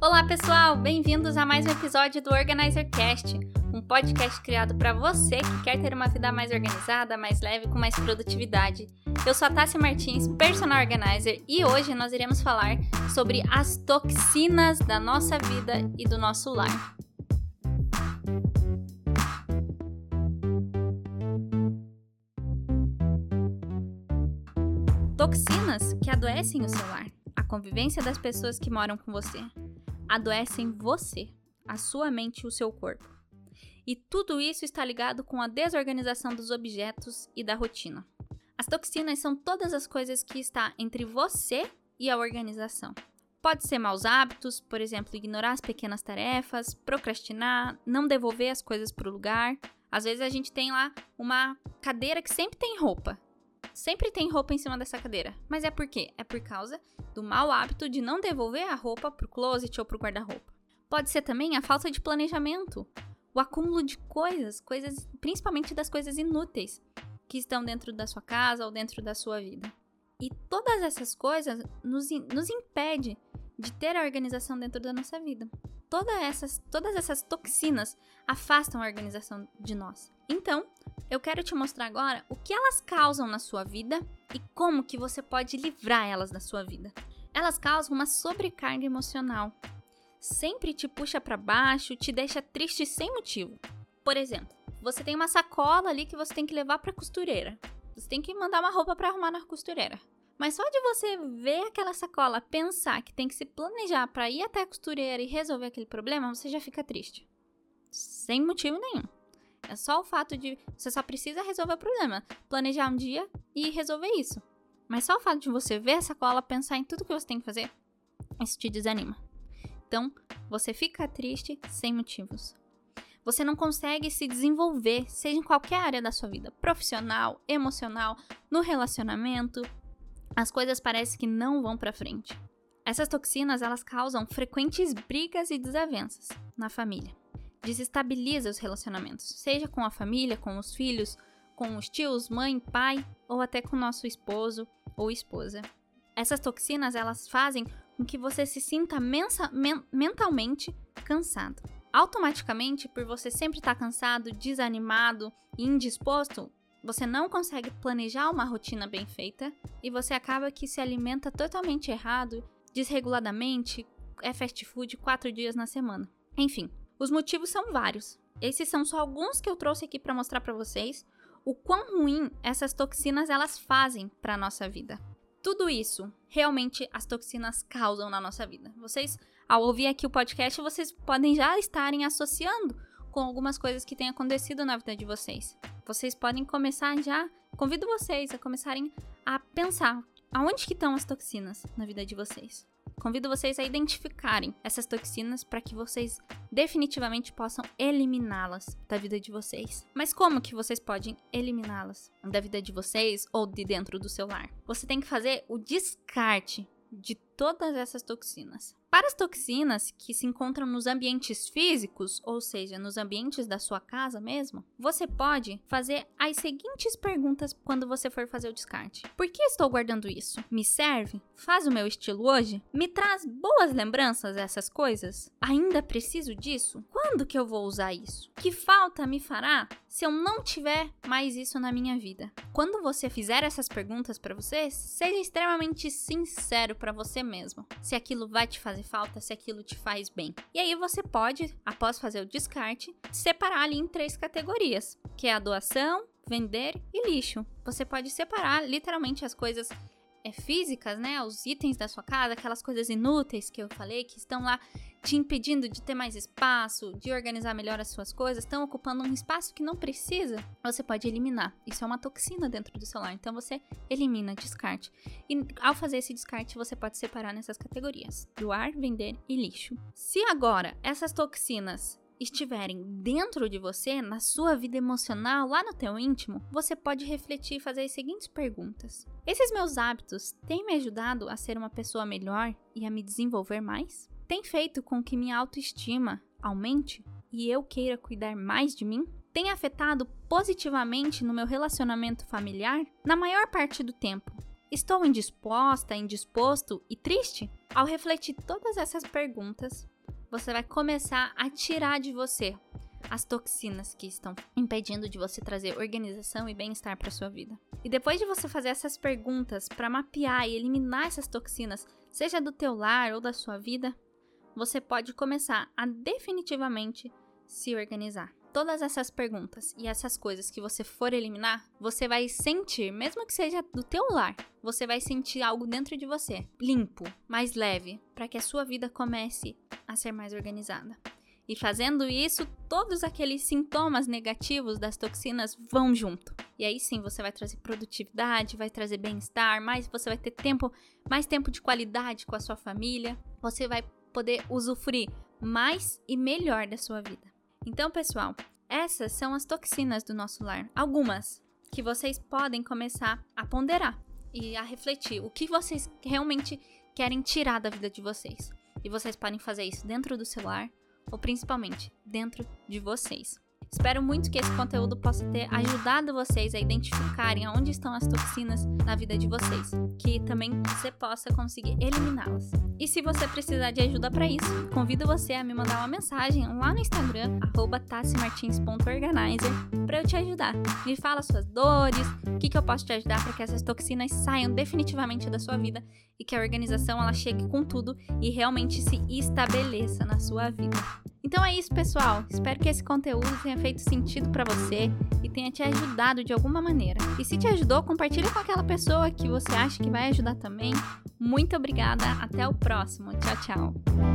Olá, pessoal! Bem-vindos a mais um episódio do Organizer Cast, um podcast criado para você que quer ter uma vida mais organizada, mais leve, com mais produtividade. Eu sou a Tássia Martins, personal organizer, e hoje nós iremos falar sobre as toxinas da nossa vida e do nosso lar. Toxinas que adoecem o seu lar, a convivência das pessoas que moram com você adoecem você, a sua mente e o seu corpo. E tudo isso está ligado com a desorganização dos objetos e da rotina. As toxinas são todas as coisas que está entre você e a organização. Pode ser maus hábitos, por exemplo, ignorar as pequenas tarefas, procrastinar, não devolver as coisas para o lugar. Às vezes a gente tem lá uma cadeira que sempre tem roupa. Sempre tem roupa em cima dessa cadeira. Mas é por quê? É por causa do mau hábito de não devolver a roupa pro closet ou pro guarda-roupa. Pode ser também a falta de planejamento, o acúmulo de coisas, coisas, principalmente das coisas inúteis que estão dentro da sua casa ou dentro da sua vida. E todas essas coisas nos, nos impede de ter a organização dentro da nossa vida. Todas essas, todas essas toxinas afastam a organização de nós. Então, eu quero te mostrar agora o que elas causam na sua vida e como que você pode livrar elas da sua vida. Elas causam uma sobrecarga emocional. Sempre te puxa para baixo, te deixa triste sem motivo. Por exemplo, você tem uma sacola ali que você tem que levar para costureira. Você tem que mandar uma roupa para arrumar na costureira. Mas só de você ver aquela sacola, pensar que tem que se planejar para ir até a costureira e resolver aquele problema, você já fica triste. Sem motivo nenhum. É só o fato de você só precisa resolver o problema, planejar um dia e resolver isso. Mas só o fato de você ver essa cola, pensar em tudo que você tem que fazer, isso te desanima. Então, você fica triste sem motivos. Você não consegue se desenvolver, seja em qualquer área da sua vida, profissional, emocional, no relacionamento. As coisas parecem que não vão para frente. Essas toxinas, elas causam frequentes brigas e desavenças na família desestabiliza os relacionamentos, seja com a família, com os filhos, com os tios, mãe, pai ou até com nosso esposo ou esposa. Essas toxinas elas fazem com que você se sinta mensa, men mentalmente cansado. Automaticamente, por você sempre estar cansado, desanimado e indisposto, você não consegue planejar uma rotina bem feita e você acaba que se alimenta totalmente errado, desreguladamente, é fast food quatro dias na semana. Enfim, os motivos são vários. Esses são só alguns que eu trouxe aqui para mostrar para vocês o quão ruim essas toxinas elas fazem para nossa vida. Tudo isso realmente as toxinas causam na nossa vida. Vocês, ao ouvir aqui o podcast, vocês podem já estarem associando com algumas coisas que têm acontecido na vida de vocês. Vocês podem começar já, convido vocês a começarem a pensar aonde que estão as toxinas na vida de vocês. Convido vocês a identificarem essas toxinas para que vocês definitivamente possam eliminá-las da vida de vocês. Mas como que vocês podem eliminá-las da vida de vocês ou de dentro do seu lar? Você tem que fazer o descarte de todas essas toxinas. Para as toxinas que se encontram nos ambientes físicos, ou seja, nos ambientes da sua casa mesmo, você pode fazer as seguintes perguntas quando você for fazer o descarte: Por que estou guardando isso? Me serve? Faz o meu estilo hoje? Me traz boas lembranças essas coisas? Ainda preciso disso? Quando que eu vou usar isso? Que falta me fará se eu não tiver mais isso na minha vida? Quando você fizer essas perguntas para você, seja extremamente sincero para você mesmo. Se aquilo vai te fazer falta, se aquilo te faz bem. E aí você pode, após fazer o descarte, separar ali em três categorias, que é a doação, vender e lixo. Você pode separar literalmente as coisas é, físicas, né? Os itens da sua casa, aquelas coisas inúteis que eu falei, que estão lá te impedindo de ter mais espaço, de organizar melhor as suas coisas, estão ocupando um espaço que não precisa, você pode eliminar. Isso é uma toxina dentro do celular, então você elimina, descarte. E ao fazer esse descarte, você pode separar nessas categorias: doar, vender e lixo. Se agora essas toxinas estiverem dentro de você, na sua vida emocional, lá no teu íntimo, você pode refletir e fazer as seguintes perguntas: Esses meus hábitos têm me ajudado a ser uma pessoa melhor e a me desenvolver mais? Tem feito com que minha autoestima aumente e eu queira cuidar mais de mim? Tem afetado positivamente no meu relacionamento familiar? Na maior parte do tempo, Estou indisposta, indisposto e triste? Ao refletir todas essas perguntas, você vai começar a tirar de você as toxinas que estão impedindo de você trazer organização e bem-estar para sua vida. E depois de você fazer essas perguntas para mapear e eliminar essas toxinas, seja do teu lar ou da sua vida, você pode começar a definitivamente se organizar todas essas perguntas e essas coisas que você for eliminar, você vai sentir, mesmo que seja do teu lar, você vai sentir algo dentro de você, limpo, mais leve, para que a sua vida comece a ser mais organizada. E fazendo isso, todos aqueles sintomas negativos das toxinas vão junto. E aí sim você vai trazer produtividade, vai trazer bem-estar, mais você vai ter tempo, mais tempo de qualidade com a sua família. Você vai poder usufruir mais e melhor da sua vida. Então, pessoal, essas são as toxinas do nosso lar. Algumas que vocês podem começar a ponderar e a refletir o que vocês realmente querem tirar da vida de vocês. E vocês podem fazer isso dentro do celular ou principalmente dentro de vocês. Espero muito que esse conteúdo possa ter ajudado vocês a identificarem onde estão as toxinas na vida de vocês, que também você possa conseguir eliminá-las. E se você precisar de ajuda para isso, convido você a me mandar uma mensagem lá no Instagram @tassimartins.organizer para eu te ajudar. Me fala suas dores, o que, que eu posso te ajudar para que essas toxinas saiam definitivamente da sua vida e que a organização ela chegue com tudo e realmente se estabeleça na sua vida. Então é isso, pessoal. Espero que esse conteúdo tenha feito sentido para você e tenha te ajudado de alguma maneira. E se te ajudou, compartilhe com aquela pessoa que você acha que vai ajudar também. Muito obrigada, até o próximo. Tchau, tchau.